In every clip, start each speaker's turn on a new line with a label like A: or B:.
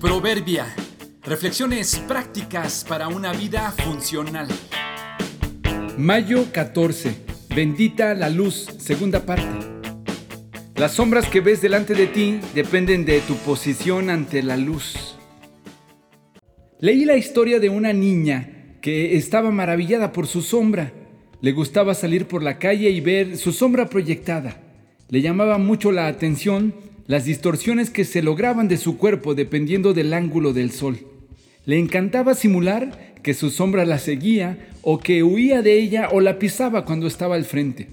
A: Proverbia. Reflexiones prácticas para una vida funcional.
B: Mayo 14. Bendita la luz. Segunda parte. Las sombras que ves delante de ti dependen de tu posición ante la luz. Leí la historia de una niña que estaba maravillada por su sombra. Le gustaba salir por la calle y ver su sombra proyectada. Le llamaba mucho la atención las distorsiones que se lograban de su cuerpo dependiendo del ángulo del sol. Le encantaba simular que su sombra la seguía o que huía de ella o la pisaba cuando estaba al frente.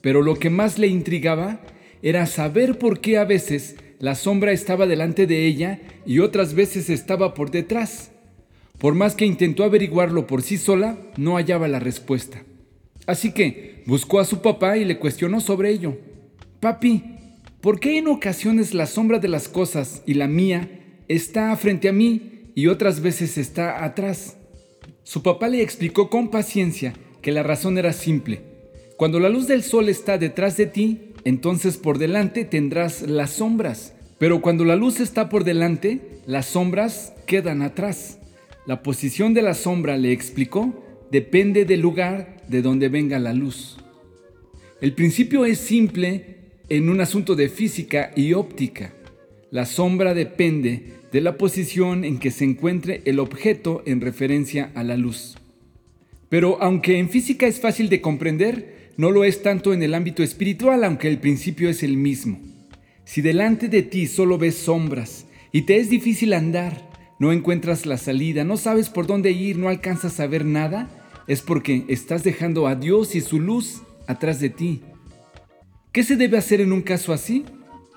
B: Pero lo que más le intrigaba era saber por qué a veces la sombra estaba delante de ella y otras veces estaba por detrás. Por más que intentó averiguarlo por sí sola, no hallaba la respuesta. Así que buscó a su papá y le cuestionó sobre ello. Papi, ¿Por qué en ocasiones la sombra de las cosas y la mía está frente a mí y otras veces está atrás? Su papá le explicó con paciencia que la razón era simple. Cuando la luz del sol está detrás de ti, entonces por delante tendrás las sombras. Pero cuando la luz está por delante, las sombras quedan atrás. La posición de la sombra, le explicó, depende del lugar de donde venga la luz. El principio es simple en un asunto de física y óptica. La sombra depende de la posición en que se encuentre el objeto en referencia a la luz. Pero aunque en física es fácil de comprender, no lo es tanto en el ámbito espiritual, aunque el principio es el mismo. Si delante de ti solo ves sombras y te es difícil andar, no encuentras la salida, no sabes por dónde ir, no alcanzas a ver nada, es porque estás dejando a Dios y su luz atrás de ti. ¿Qué se debe hacer en un caso así?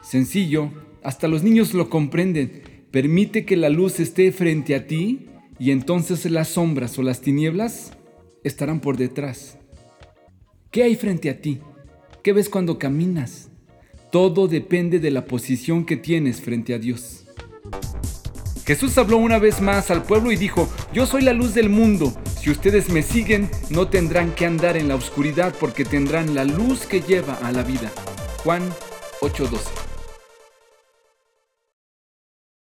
B: Sencillo, hasta los niños lo comprenden. Permite que la luz esté frente a ti y entonces las sombras o las tinieblas estarán por detrás. ¿Qué hay frente a ti? ¿Qué ves cuando caminas? Todo depende de la posición que tienes frente a Dios. Jesús habló una vez más al pueblo y dijo, yo soy la luz del mundo. Si ustedes me siguen, no tendrán que andar en la oscuridad porque tendrán la luz que lleva a la vida. Juan 8:12